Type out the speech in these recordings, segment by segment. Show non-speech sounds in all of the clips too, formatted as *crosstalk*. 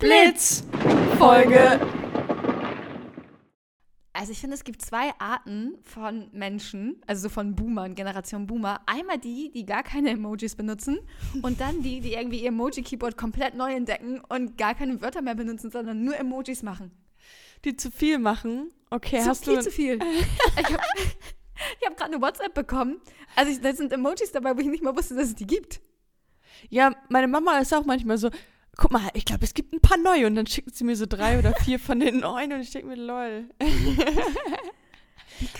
Blitz Folge. Also ich finde, es gibt zwei Arten von Menschen, also so von Boomern, Generation Boomer. Einmal die, die gar keine Emojis benutzen und dann die, die irgendwie ihr Emoji-Keyboard komplett neu entdecken und gar keine Wörter mehr benutzen, sondern nur Emojis machen. Die zu viel machen. Okay, zu hast viel du. zu viel. *laughs* ich habe hab gerade eine WhatsApp bekommen. Also ich, da sind Emojis dabei, wo ich nicht mal wusste, dass es die gibt. Ja, meine Mama ist auch manchmal so. Guck mal, ich glaube, es gibt ein paar neue und dann schickt sie mir so drei oder vier von den *laughs* neuen und ich denke mir, lol. *laughs*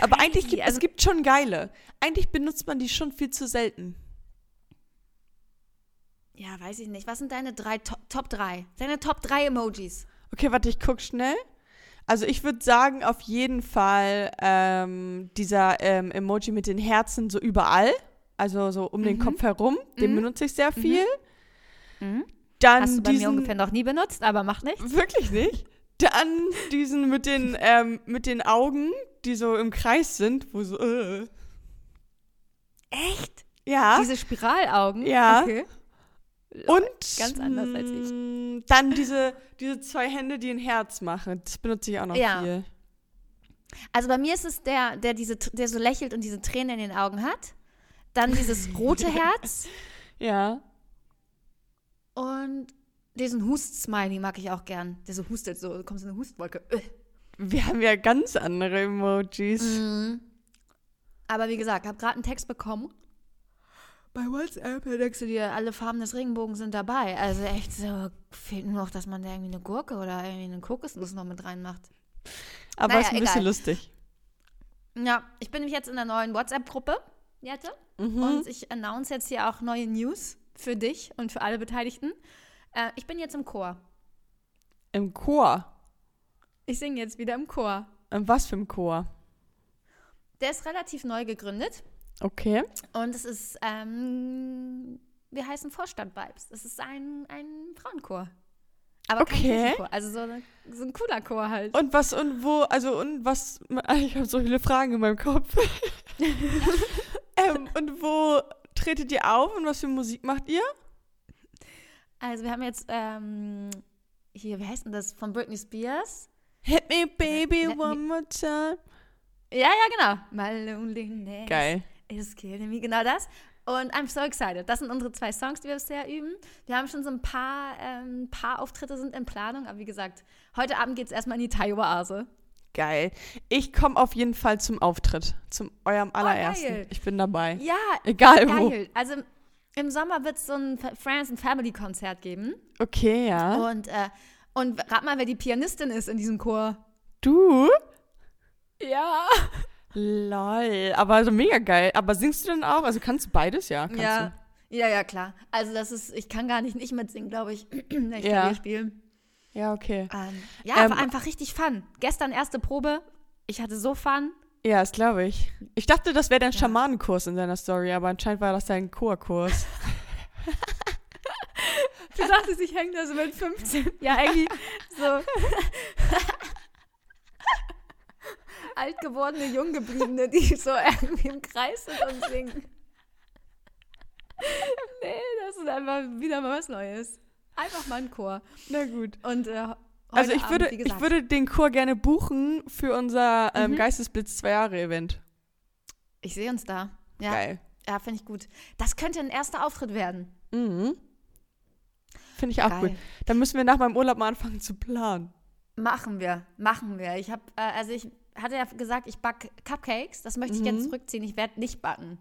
Aber eigentlich gibt also- es gibt schon geile. Eigentlich benutzt man die schon viel zu selten. Ja, weiß ich nicht. Was sind deine drei Top, Top 3? Deine Top 3 Emojis. Okay, warte, ich guck schnell. Also ich würde sagen, auf jeden Fall ähm, dieser ähm, Emoji mit den Herzen so überall, also so um den Mhm. Kopf herum, den Mhm. benutze ich sehr viel. Mhm. Dann Hast du bei diesen, mir ungefähr noch nie benutzt, aber macht nichts. Wirklich nicht? Dann diesen mit den, ähm, mit den Augen, die so im Kreis sind, wo so, äh. Echt? Ja. Diese Spiralaugen? Ja. Okay. Und Ganz anders als ich. mh, Dann diese, diese zwei Hände, die ein Herz machen. Das benutze ich auch noch Ja. viel. Also bei mir ist es der, der, diese, der so lächelt und diese Tränen in den Augen hat. Dann dieses rote Herz *laughs* Ja. Und diesen Hust-Smiley mag ich auch gern. Der so hustet, so kommt so eine Hustwolke. Äh. Wir haben ja ganz andere Emojis. Mhm. Aber wie gesagt, habe gerade einen Text bekommen. Bei WhatsApp denkst du dir, alle Farben des Regenbogens sind dabei. Also echt so, fehlt nur noch, dass man da irgendwie eine Gurke oder irgendwie eine Kokosnuss noch mit reinmacht. Aber Naja, ist ein bisschen egal. lustig. Ja, ich bin nämlich jetzt in der neuen WhatsApp-Gruppe, Jette. Mhm. Und ich announce jetzt hier auch neue News für dich und für alle Beteiligten. Äh, ich bin jetzt im Chor. Im Chor. Ich singe jetzt wieder im Chor. In was für ein Chor? Der ist relativ neu gegründet Okay. und es ist, ähm, wir heißen Vorstadt-Vibes. Es ist ein, ein Frauenchor. Aber Okay. Also so, eine, so ein cooler Chor halt. Und was und wo, also und was, *laughs* ich habe so viele Fragen in meinem Kopf. *laughs* ähm, und wo tretet ihr auf und was für Musik macht ihr? Also wir haben jetzt, ähm, hier, wie heißt denn das? Von Britney Spears. Hit me baby Let me- one more time. Ja, ja, genau. My loneliness. Geil. Is killing me, genau das. Und I'm so excited. Das sind unsere zwei Songs, die wir bisher üben. Wir haben schon so ein paar, ähm, paar Auftritte sind in Planung, aber wie gesagt, heute Abend geht es erstmal in die Thai-Oase. Geil. Ich komme auf jeden Fall zum Auftritt, zum eurem allerersten. geil. ich bin dabei. Ja, Egal wo. geil. Also im Sommer wird es so ein Friends and Family Konzert geben. Okay, ja. Und, äh, und rat mal, wer die Pianistin ist in diesem Chor. Du? Ja. Lol, aber also mega geil. Aber singst du denn auch? Also kannst du beides, ja? Kannst Ja. Ja, ja, klar. Also das ist, ich kann gar nicht nicht mitsingen, glaube ich, wenn *clears throat* ich Ja. Klavier spiele. Ja, okay. Ähm, ja, Ähm, war einfach richtig fun. Gestern erste Probe. Ich hatte so Fun. Ja, das glaube ich. Ich dachte, das wäre dein Schamanenkurs in deiner Story, aber anscheinend war das dein Chorkurs. *laughs* Du dachtest, ich hänge da so mit 15. Ja, irgendwie so *laughs* alt gewordene, jung gebliebene, die so irgendwie im Kreis sind und singen. *laughs* Nee, das ist einfach wieder mal was Neues. Einfach mal ein Chor. Na gut. Und äh, Also ich Abend, würde, ich würde den Chor gerne buchen für unser ähm, Mhm. Geistesblitz 2 Jahre Event. ich sehe uns da. Ja, Geil. ja finde ich gut. Das könnte ein erster Auftritt werden. Mhm. Finde ich auch Geil. gut. Dann müssen wir nach meinem Urlaub mal anfangen zu planen. Machen wir, machen wir. Ich habe, äh, also ich hatte ja gesagt, ich backe Cupcakes. Das möchte ich jetzt Mhm. zurückziehen. Ich werde nicht backen.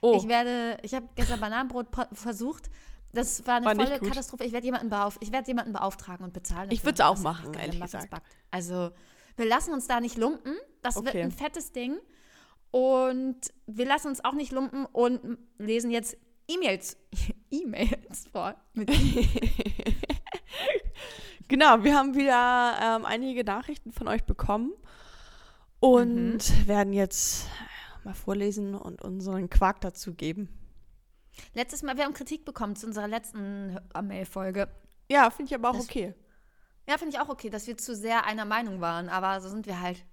Oh, Ich werde, ich habe gestern Bananenbrot versucht. Das war eine War volle. Katastrophe. Ich werde jemanden, beauf ich werd jemanden beauftragen und bezahlen. Ich dafür, würd's auch machen, ehrlich gesagt. backt. Also, wir lassen uns da nicht lumpen. Das wird Okay. ein fettes Ding. Und wir lassen uns auch nicht lumpen und lesen jetzt E-Mails. *laughs* E-Mails vor. *laughs* Genau, wir haben wieder ähm, einige Nachrichten von euch bekommen und Mhm. werden jetzt mal vorlesen und unseren Quark dazu geben. Letztes Mal, wir haben Kritik bekommen zu unserer letzten Mail-Folge. Ja, finde ich aber auch Das- okay. Ja, finde ich auch okay, dass wir zu sehr einer Meinung waren, aber so sind wir halt.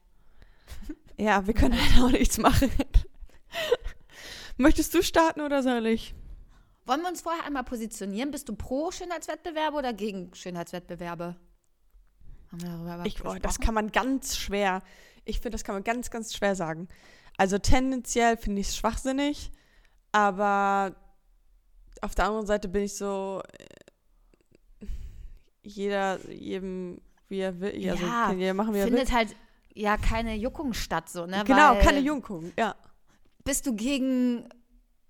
*laughs* Ja, wir können halt auch nichts machen. *laughs* Möchtest du starten oder soll ich? wollen wir uns vorher einmal positionieren? Bist du pro Schönheitswettbewerbe oder gegen Schönheitswettbewerbe? Haben wir darüber ich, oh, das kann man ganz schwer. Ich finde, das kann man ganz, ganz schwer sagen. Also tendenziell finde ich es schwachsinnig, aber auf der anderen Seite bin ich so, äh, jeder, jedem, wie er will, ja, also jeder machen, wie er findet will. halt ja keine Juckung statt, so, ne? Genau, Weil, keine Juckung, ja. Bist du gegen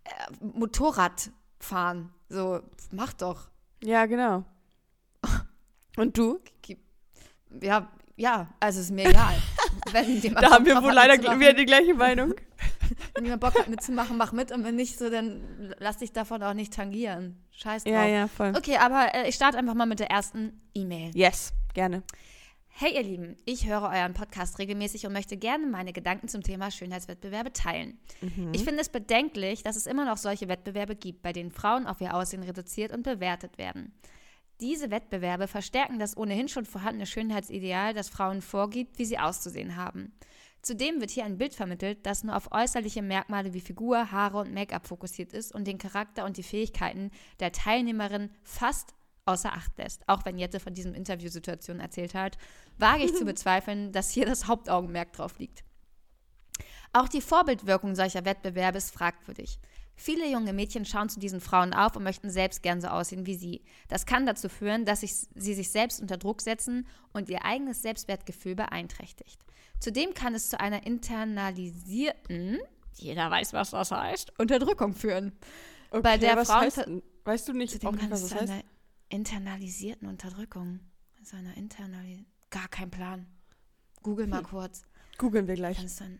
äh, Motorradfahren? So, mach doch. Ja, genau. *laughs* Und du? Ja, ja, also ist mir *laughs* egal. da haben wir wohl leider wieder die gleiche Meinung. Wenn jemand Bock hat mitzumachen, mach mit. Und wenn nicht, so, dann lass dich davon auch nicht tangieren. Scheiß drauf. Ja, ja, voll. Okay, aber äh, ich starte einfach mal mit der ersten E-Mail. Yes, gerne. Hey ihr Lieben, ich höre euren Podcast regelmäßig und möchte gerne meine Gedanken zum Thema Schönheitswettbewerbe teilen. Mhm. Ich finde es bedenklich, dass es immer noch solche Wettbewerbe gibt, bei denen Frauen auf ihr Aussehen reduziert und bewertet werden. Diese Wettbewerbe verstärken das ohnehin schon vorhandene Schönheitsideal, das Frauen vorgibt, wie sie auszusehen haben. Zudem wird hier ein Bild vermittelt, das nur auf äußerliche Merkmale wie Figur, Haare und Make-up fokussiert ist und den Charakter und die Fähigkeiten der Teilnehmerin fast außer Acht lässt. Auch wenn Jette von diesem Interviewsituation erzählt hat, wage ich zu *laughs* bezweifeln, dass hier das Hauptaugenmerk drauf liegt. Auch die Vorbildwirkung solcher Wettbewerbe ist fragwürdig. Viele junge Mädchen schauen zu diesen Frauen auf und möchten selbst gern so aussehen wie sie. Das kann dazu führen, dass sich, sie sich selbst unter Druck setzen und ihr eigenes Selbstwertgefühl beeinträchtigt. Zudem kann es zu einer internalisierten, jeder weiß, was das heißt, Unterdrückung führen. Okay, bei der Frauen heißt, weißt du nicht, auch nicht was das heißt? Einer internalisierten Unterdrückung. Zu einer internalisierten, gar kein Plan. Google mal hm. kurz. Googeln wir gleich. Kannst dann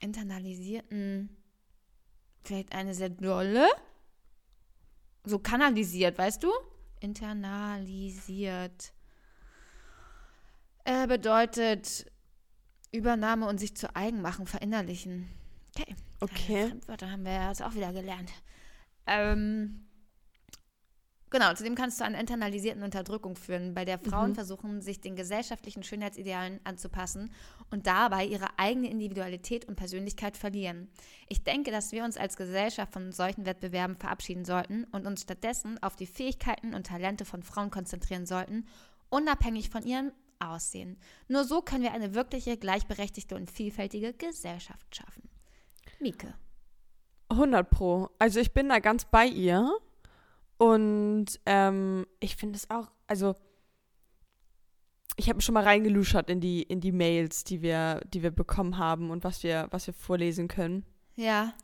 internalisierten, vielleicht eine sehr dolle, so kanalisiert, weißt du? Internalisiert. Er bedeutet Übernahme und sich zu eigen machen, verinnerlichen. Okay. Okay. Fremdwörter haben wir ja jetzt auch wieder gelernt. Ähm, genau, zudem kann es zu einer internalisierten Unterdrückung führen, bei der Frauen mhm. versuchen, sich den gesellschaftlichen Schönheitsidealen anzupassen und dabei ihre eigene Individualität und Persönlichkeit verlieren. Ich denke, dass wir uns als Gesellschaft von solchen Wettbewerben verabschieden sollten und uns stattdessen auf die Fähigkeiten und Talente von Frauen konzentrieren sollten, unabhängig von ihren aussehen. Nur so können wir eine wirkliche, gleichberechtigte und vielfältige Gesellschaft schaffen. Mieke. 100 Pro. Also ich bin da ganz bei ihr. Und ähm, ich finde es auch, also ich habe schon mal reingeluschert in die, in die Mails, die wir, die wir bekommen haben und was wir, was wir vorlesen können. Ja.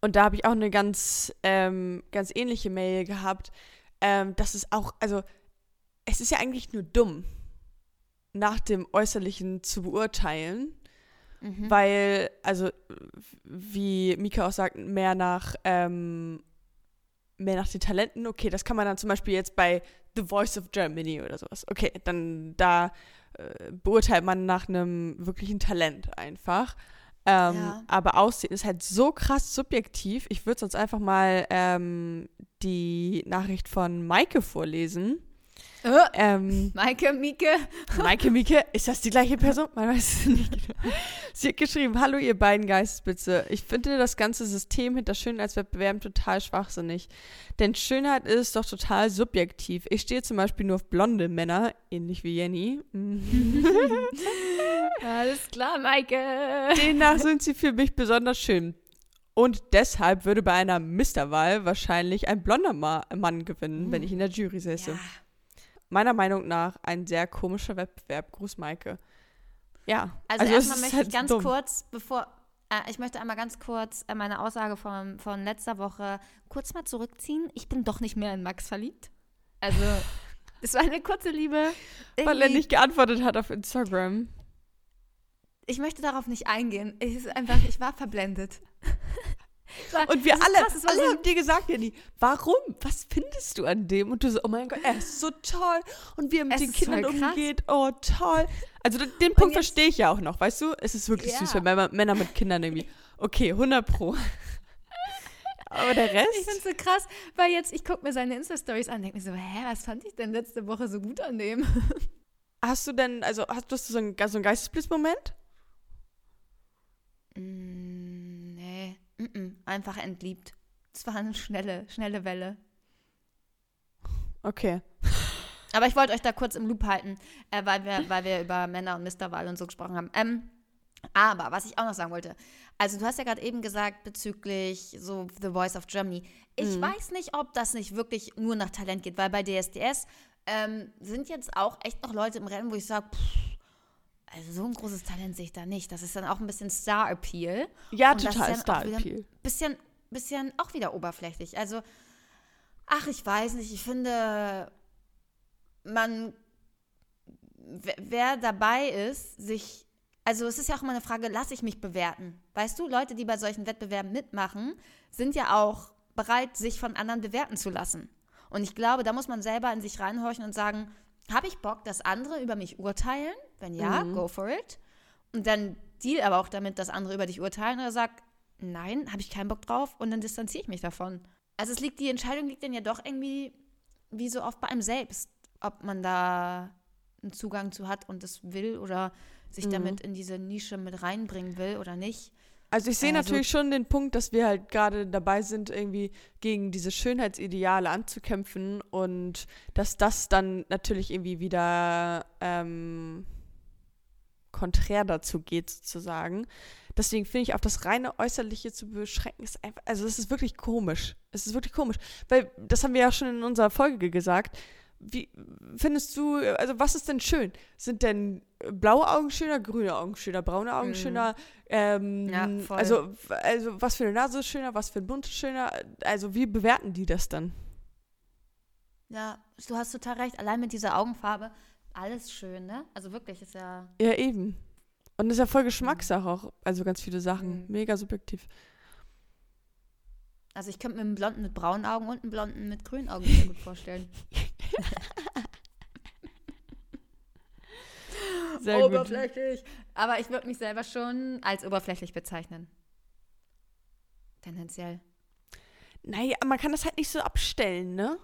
Und da habe ich auch eine ganz, ähm, ganz ähnliche Mail gehabt. Ähm, das ist auch, also es ist ja eigentlich nur dumm nach dem Äußerlichen zu beurteilen. Mhm. Weil, also, wie Mika auch sagt, mehr nach, ähm, mehr nach den Talenten, okay, das kann man dann zum Beispiel jetzt bei The Voice of Germany oder sowas. Okay, dann da äh, beurteilt man nach einem wirklichen Talent einfach. Ähm, ja. Aber Aussehen ist halt so krass subjektiv. Ich würde sonst einfach mal ähm, die Nachricht von Maike vorlesen. Oh, ähm, Maike, Mieke. Maike, Mieke, ist das die gleiche Person? Man weiß es nicht genau. Sie hat geschrieben, hallo ihr beiden Geistesblitze. Ich finde das ganze System hinter Schönheitswettbewerben total schwachsinnig. Denn Schönheit ist doch total subjektiv. Ich stehe zum Beispiel nur auf blonde Männer, ähnlich wie Jenny. *laughs* Alles klar, Maike. Demnach sind sie für mich besonders schön. Und deshalb würde bei einer Misterwahl wahrscheinlich ein blonder Ma Mann gewinnen, wenn ich in der Jury säße. Ja meiner Meinung nach ein sehr komischer Wettbewerb. Gruß, Maike. Ja. Also, also erstmal möchte halt ich ganz dumm. kurz, bevor, äh, ich möchte einmal ganz kurz äh, meine Aussage von, von letzter Woche kurz mal zurückziehen. Ich bin doch nicht mehr in Max verliebt. Also, *laughs* es war eine kurze Liebe. Weil er nicht geantwortet hat auf Instagram. Ich möchte darauf nicht eingehen. Ich, ist einfach, ich war verblendet. *laughs* Und wir alle, krass, alle haben dir gesagt, Jenny, warum? Was findest du an dem? Und du so, oh mein Gott, er ist so toll. Und wie er mit es den Kindern umgeht, oh toll. Also den, den Punkt verstehe ich ja auch noch, weißt du? Es ist wirklich ja. süß, wenn Männer mit Kindern irgendwie, okay, 100 pro. Aber der Rest? Ich finde es so krass, weil jetzt, ich gucke mir seine Insta-Stories an und denke mir so, hä, was fand ich denn letzte Woche so gut an dem? *laughs* Hast du denn, also hast du so einen, so einen Geistesblitzmoment? Mm, nee. Mm -mm, einfach entliebt. Es war eine schnelle, schnelle Welle. Okay. Aber ich wollte euch da kurz im Loop halten, äh, weil, wir, weil wir über Männer und Misterwahl und so gesprochen haben. Ähm, aber was ich auch noch sagen wollte, also du hast ja gerade eben gesagt bezüglich so The Voice of Germany. Ich Mhm. weiß nicht, ob das nicht wirklich nur nach Talent geht, weil bei DSDS ähm, sind jetzt auch echt noch Leute im Rennen, wo ich sage, also so ein großes Talent sehe ich da nicht. Das ist dann auch ein bisschen Star-Appeal. Ja, Und total Star-Appeal. Bisschen, bisschen auch wieder oberflächlich. Also, ach, ich weiß nicht, ich finde, man, wer- wer dabei ist, sich, also es ist ja auch immer eine Frage, lasse ich mich bewerten? Weißt du, Leute, die bei solchen Wettbewerben mitmachen, sind ja auch bereit, sich von anderen bewerten zu lassen. Und ich glaube, da muss man selber in sich reinhorchen und sagen, habe ich Bock, dass andere über mich urteilen? Wenn ja, Mhm. go for it. Und dann deal aber auch damit, dass andere über dich urteilen oder sag, nein, habe ich keinen Bock drauf und dann distanziere ich mich davon. Also es liegt, die Entscheidung liegt dann ja doch irgendwie, wie so oft bei einem selbst, ob man da einen Zugang zu hat und es will oder sich Mhm. damit in diese Nische mit reinbringen will oder nicht. Also ich sehe Also- natürlich schon den Punkt, dass wir halt gerade dabei sind, irgendwie gegen diese Schönheitsideale anzukämpfen und dass das dann natürlich irgendwie wieder ähm, konträr dazu geht, sozusagen. Deswegen finde ich, auf das reine Äußerliche zu beschränken, ist einfach, also es ist wirklich komisch. Es ist wirklich komisch. Weil, das haben wir ja schon in unserer Folge gesagt. Wie findest du, also was ist denn schön? Sind denn blaue Augen schöner, grüne Augen schöner, braune Augen Mhm. schöner? Ähm, Ja, voll. Also, also was für eine Nase ist schöner, was für ein Mund ist schöner? Also wie bewerten die das dann? Ja, du hast total recht. Allein mit dieser Augenfarbe, alles schön, ne? Also wirklich, ist ja. Ja, eben. Und ist ja voll Geschmackssache auch. Also ganz viele Sachen. Mhm. Mega subjektiv. Also ich könnte mir einen Blonden mit braunen Augen und einen Blonden mit grünen Augen sehr gut vorstellen. *laughs* Sehr gut. oberflächlich. Aber ich würde mich selber schon als oberflächlich bezeichnen. Tendenziell. Naja, man kann das halt nicht so abstellen, ne?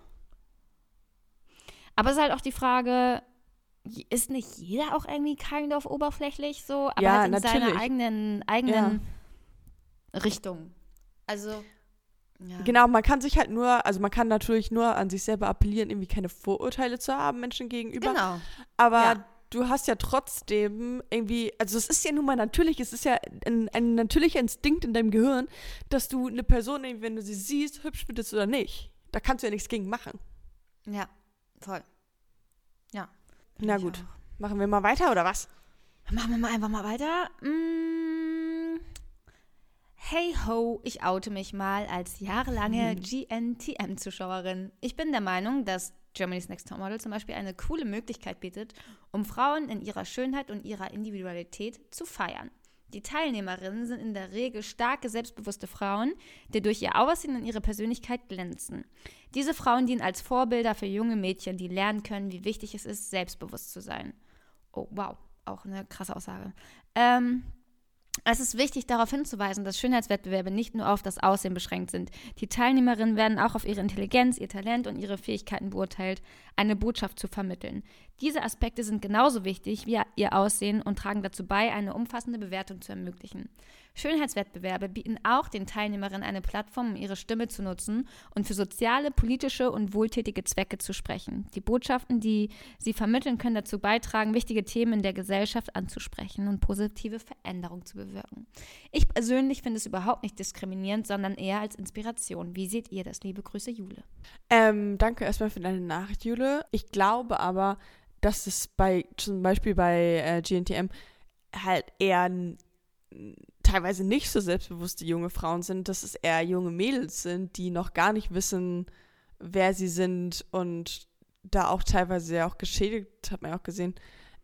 Aber es ist halt auch die Frage, ist nicht jeder auch irgendwie kind of oberflächlich so, aber Ja, halt in seiner natürlich. eigenen, eigenen Richtung. Also, ja. Genau, man kann sich halt nur, also man kann natürlich nur an sich selber appellieren, irgendwie keine Vorurteile zu haben Menschen gegenüber. Genau. Aber Ja. du hast ja trotzdem irgendwie, also es ist ja nun mal natürlich, es ist ja ein, ein natürlicher Instinkt in deinem Gehirn, dass du eine Person, wenn du sie siehst, hübsch findest oder nicht. Da kannst du ja nichts gegen machen. Ja, voll. Na gut. auch. Machen wir mal weiter oder was? Machen wir mal einfach mal weiter. Mm. Hey ho, ich oute mich mal als jahrelange GNTM-Zuschauerin. Ich bin der Meinung, dass Germany's Next Topmodel zum Beispiel eine coole Möglichkeit bietet, um Frauen in ihrer Schönheit und ihrer Individualität zu feiern. Die Teilnehmerinnen sind in der Regel starke, selbstbewusste Frauen, die durch ihr Aussehen und ihre Persönlichkeit glänzen. Diese Frauen dienen als Vorbilder für junge Mädchen, die lernen können, wie wichtig es ist, selbstbewusst zu sein. Oh, wow, auch eine krasse Aussage. Ähm, es ist wichtig, darauf hinzuweisen, dass Schönheitswettbewerbe nicht nur auf das Aussehen beschränkt sind. Die Teilnehmerinnen werden auch auf ihre Intelligenz, ihr Talent und ihre Fähigkeiten beurteilt, eine Botschaft zu vermitteln. Diese Aspekte sind genauso wichtig wie ihr Aussehen und tragen dazu bei, eine umfassende Bewertung zu ermöglichen. Schönheitswettbewerbe bieten auch den Teilnehmerinnen eine Plattform, um ihre Stimme zu nutzen und für soziale, politische und wohltätige Zwecke zu sprechen. Die Botschaften, die sie vermitteln, können dazu beitragen, wichtige Themen in der Gesellschaft anzusprechen und positive Veränderungen zu bewirken. Ich persönlich finde es überhaupt nicht diskriminierend, sondern eher als Inspiration. Wie seht ihr das? Liebe Grüße, Jule. Ähm, danke erstmal für deine Nachricht, Jule. Ich glaube aber, dass es bei, zum Beispiel bei äh, GNTM halt eher teilweise nicht so selbstbewusste junge Frauen sind, dass es eher junge Mädels sind, die noch gar nicht wissen, wer sie sind und da auch teilweise ja auch geschädigt, hat man ja auch gesehen,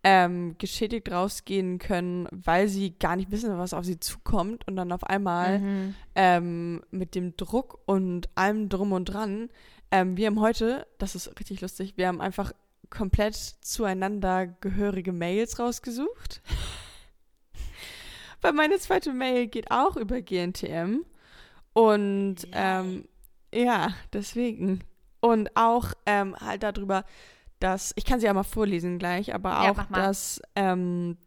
ähm, geschädigt rausgehen können, weil sie gar nicht wissen, was auf sie zukommt und dann auf einmal Mhm. ähm, mit dem Druck und allem drum und dran. Ähm, wir haben heute, das ist richtig lustig, wir haben einfach komplett zueinander gehörige Mails rausgesucht. Weil meine zweite Mail geht auch über GNTM. Und ähm, ja, deswegen. Und auch ähm, halt darüber, dass, ich kann sie ja mal vorlesen gleich, aber Ja, auch, mal. dass, ähm,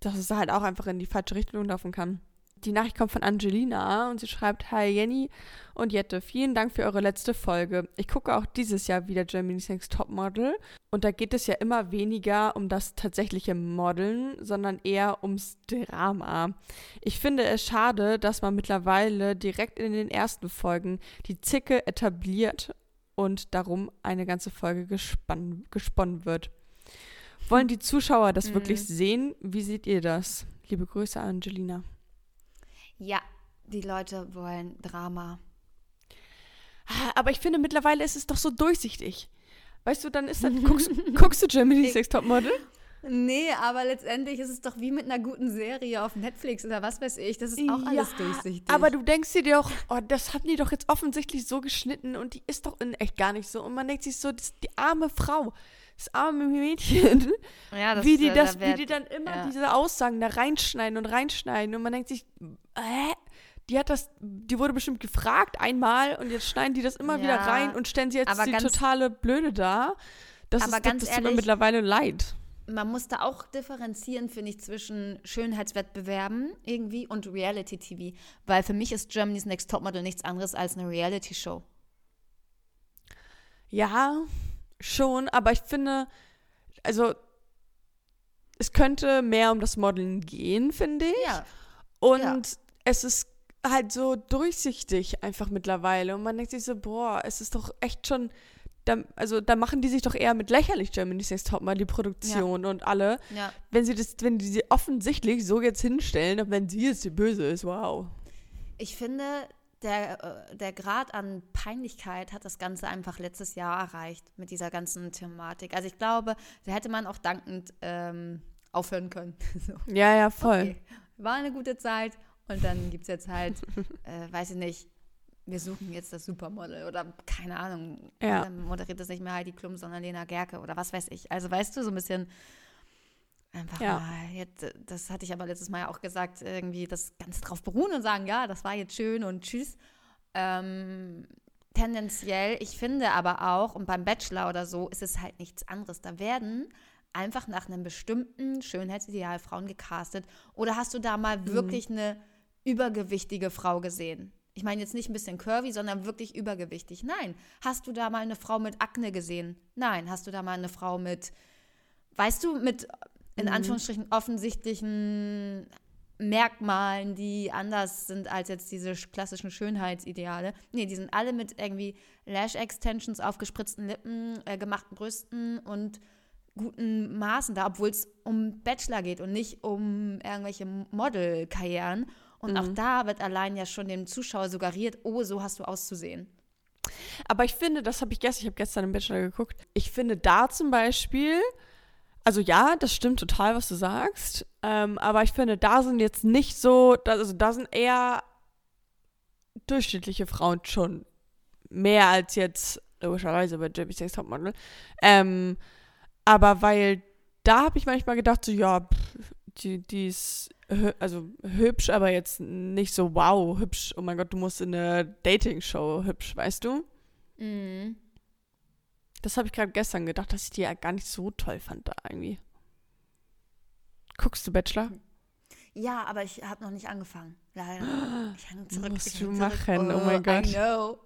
dass es halt auch einfach in die falsche Richtung laufen kann. Die Nachricht kommt von Angelina und sie schreibt: Hi Jenny und Jette, vielen Dank für eure letzte Folge. Ich gucke auch dieses Jahr wieder Germany's Next Topmodel und da geht es ja immer weniger um das tatsächliche Modeln, sondern eher ums Drama. Ich finde es schade, dass man mittlerweile direkt in den ersten Folgen die Zicke etabliert und darum eine ganze Folge gespann gesponnen wird. Wollen die Zuschauer das Mhm. wirklich sehen? Wie seht ihr das? Liebe Grüße, Angelina. Ja, die Leute wollen Drama. Aber ich finde, mittlerweile ist es doch so durchsichtig. Weißt du, dann ist dann, *laughs* guckst, guckst du Germany's Next Topmodel? Nee, aber letztendlich ist es doch wie mit einer guten Serie auf Netflix oder was weiß ich. Das ist auch alles durchsichtig. Aber du denkst dir doch, oh, das haben die doch jetzt offensichtlich so geschnitten und die ist doch in echt gar nicht so. Und man denkt sich so, die arme Frau, das arme Mädchen, ja, das, wie die äh, das, da wie werd- die dann immer ja. diese Aussagen da reinschneiden und reinschneiden und man denkt sich, hä? Die hat das, die wurde bestimmt gefragt einmal und jetzt schneiden die das immer wieder Ja, rein und stellen sie jetzt die ganz- totale Blöde da. Das Aber ist ganz das tut mir ehrlich- mittlerweile leid. man muss da auch differenzieren, finde ich, zwischen Schönheitswettbewerben irgendwie und Reality-TV. Weil für mich ist Germany's Next Topmodel nichts anderes als eine Reality-Show. Ja, schon, aber ich finde, also es könnte mehr um das Modeln gehen, finde ich. Ja. Und ja. es ist halt so durchsichtig einfach mittlerweile. Und man denkt sich so, boah, es ist doch echt schon. Da, also da machen die sich doch eher mit lächerlich Germany's Next Topmodel, die Produktion und alle. Ja. Wenn sie das, wenn die sie offensichtlich so jetzt hinstellen, und wenn sie jetzt die Böse ist, wow. Ich finde, der, äh, der Grad an Peinlichkeit hat das Ganze einfach letztes Jahr erreicht mit dieser ganzen Thematik. Also ich glaube, da hätte man auch dankend ähm, aufhören können. *laughs* so. Ja, ja, voll. Okay. War eine gute Zeit und dann gibt es jetzt halt, *laughs* äh, weiß ich nicht, wir suchen jetzt das Supermodel oder keine Ahnung. Ja. Dann moderiert das nicht mehr Heidi Klum, sondern Lena Gerke oder was weiß ich. Also weißt du, so ein bisschen einfach Ja. mal, jetzt, äh, das hatte ich aber letztes Mal ja auch gesagt, irgendwie das Ganze drauf beruhen und sagen, ja, das war jetzt schön und tschüss. Ähm, tendenziell, ich finde aber auch, und beim Bachelor oder so, ist es halt nichts anderes. Da werden einfach nach einem bestimmten Schönheitsideal Frauen gecastet. Oder hast du da mal wirklich eine übergewichtige Frau gesehen? Ich meine jetzt nicht ein bisschen curvy, sondern wirklich übergewichtig. Nein. Hast du da mal eine Frau mit Akne gesehen? Nein. Hast du da mal eine Frau mit, weißt du, mit in Anführungsstrichen offensichtlichen Merkmalen, die anders sind als jetzt diese sch- klassischen Schönheitsideale. Nee, die sind alle mit irgendwie Lash-Extensions, aufgespritzten Lippen, äh, gemachten Brüsten und guten Maßen da, obwohl es um Bachelor geht und nicht um irgendwelche Modelkarrieren. Und auch da wird allein ja schon dem Zuschauer suggeriert, oh, so hast du auszusehen. Aber ich finde, das habe ich gestern, ich habe gestern im Bachelor geguckt, ich finde da zum Beispiel, also ja, das stimmt total, was du sagst, ähm, aber ich finde, da sind jetzt nicht so, da, also da sind eher durchschnittliche Frauen schon mehr als jetzt, logischerweise bei Jeremy Sex Topmodel, ähm, aber weil da habe ich manchmal gedacht, so ja, pff, die, die ist also hübsch, aber jetzt nicht so wow hübsch. Oh mein Gott, du musst in eine Dating-Show hübsch, weißt du? Mhm. Das habe ich gerade gestern gedacht, dass ich die ja gar nicht so toll fand da irgendwie. Guckst du Bachelor? Ja, aber ich habe noch nicht angefangen. Leider. Ich hang *gasps* zurück. Musst ich du machen, oh mein Gott. I know.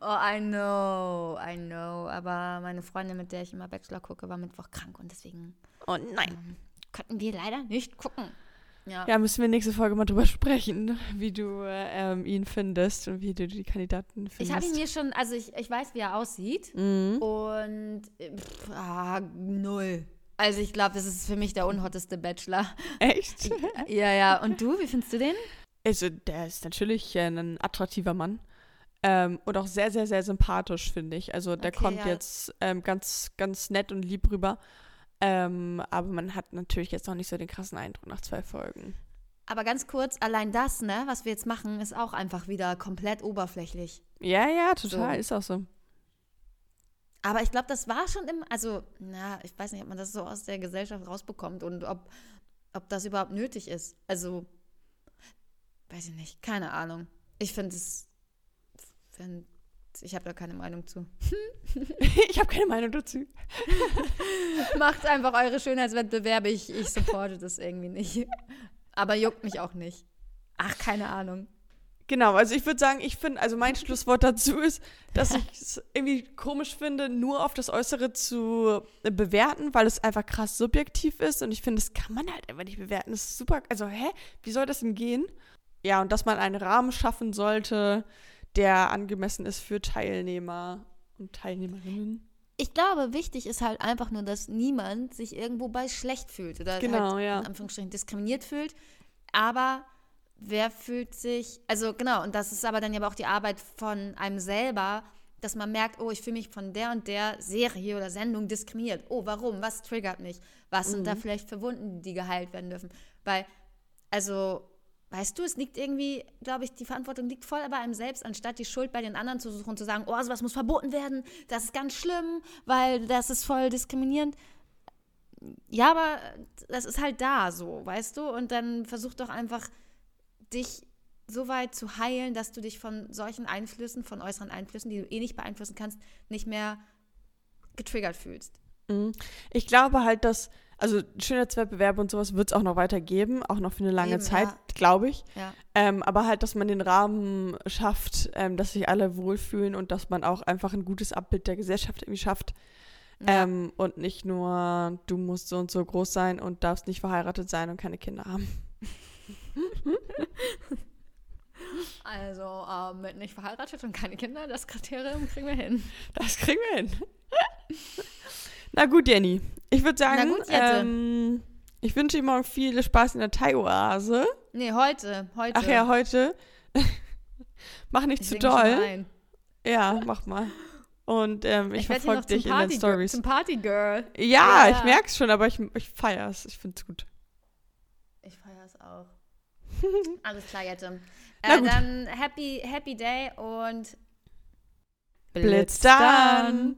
Oh, I know. I know. Aber meine Freundin, mit der ich immer Bachelor gucke, war Mittwoch krank und deswegen Oh nein. ähm, konnten wir leider nicht gucken. Ja. Ja, müssen wir nächste Folge mal drüber sprechen, wie du äh, ähm, ihn findest und wie du die Kandidaten findest. Ich habe ihn mir schon, also ich, ich weiß, wie er aussieht. Mhm. Und äh, pff, ah, null. Also ich glaube, das ist für mich der unhotteste Bachelor. Echt? *laughs* ja, ja. Und du, wie findest du den? Also, der ist natürlich äh, ein attraktiver Mann. Ähm, und auch sehr, sehr, sehr sympathisch, finde ich. Also, der Okay, kommt ja. jetzt ähm, ganz, ganz nett und lieb rüber. Ähm, aber man hat natürlich jetzt noch nicht so den krassen Eindruck nach zwei Folgen. Aber ganz kurz, allein das, ne, was wir jetzt machen, ist auch einfach wieder komplett oberflächlich. Ja, ja, total, So. ist auch so. Aber ich glaube, das war schon im, also, na, ich weiß nicht, ob man das so aus der Gesellschaft rausbekommt und ob, ob das überhaupt nötig ist. Also, weiß ich nicht, keine Ahnung. Ich finde es, find, ich habe da keine Meinung zu. *laughs* ich habe keine Meinung dazu. *laughs* Macht einfach eure Schönheitswettbewerbe, ich, ich supporte das irgendwie nicht. Aber juckt mich auch nicht. Ach, keine Ahnung. Genau, also ich würde sagen, ich finde, also mein *laughs* Schlusswort dazu ist, dass ich es irgendwie komisch finde, nur auf das Äußere zu bewerten, weil es einfach krass subjektiv ist und ich finde, das kann man halt einfach nicht bewerten. Das ist super, also hä, wie soll das denn gehen? Ja, und dass man einen Rahmen schaffen sollte, der angemessen ist für Teilnehmer und Teilnehmerinnen. Ich glaube, wichtig ist halt einfach nur, dass niemand sich irgendwo bei schlecht fühlt oder Genau, halt ja. in Anführungsstrichen diskriminiert fühlt. Aber wer fühlt sich, also genau, und das ist aber dann ja auch die Arbeit von einem selber, dass man merkt, oh, ich fühle mich von der und der Serie oder Sendung diskriminiert. Oh, warum? Was triggert mich? Was sind da Mhm. vielleicht für Wunden, die geheilt werden dürfen? Weil, also, weißt du, es liegt irgendwie, glaube ich, die Verantwortung liegt voll bei einem selbst, anstatt die Schuld bei den anderen zu suchen und zu sagen, oh, sowas muss verboten werden, das ist ganz schlimm, weil das ist voll diskriminierend. Ja, aber das ist halt da so, weißt du? Und dann versuch doch einfach, dich so weit zu heilen, dass du dich von solchen Einflüssen, von äußeren Einflüssen, die du eh nicht beeinflussen kannst, nicht mehr getriggert fühlst. Mhm. Ich glaube halt, dass, also Schönheitswettbewerbe und sowas wird es auch noch weiter geben, auch noch für eine lange Eben, Zeit, ja. glaube ich. Ja. Ähm, aber halt, dass man den Rahmen schafft, ähm, dass sich alle wohlfühlen und dass man auch einfach ein gutes Abbild der Gesellschaft irgendwie schafft. Ja. Ähm, und nicht nur, du musst so und so groß sein und darfst nicht verheiratet sein und keine Kinder haben. Also ähm, mit nicht verheiratet und keine Kinder, das Kriterium kriegen wir hin. Das kriegen wir hin. Na gut, Jenny. Ich würde sagen, gut, ähm, ich wünsche dir morgen viel Spaß in der Thai-Oase. Nee, heute, heute. Ach ja, heute. *laughs* Mach nicht Ich zu doll. Ja, mach mal. Und ähm, ich, Ich, verfolge dich in den Stories. zum Partygirl. Ja, Ja, ich merk's schon, aber ich, ich feier's. Ich find's gut. Ich feiere es auch. *laughs* Alles klar, Jette. Na Äh, gut. dann happy, happy day und Blitz dann.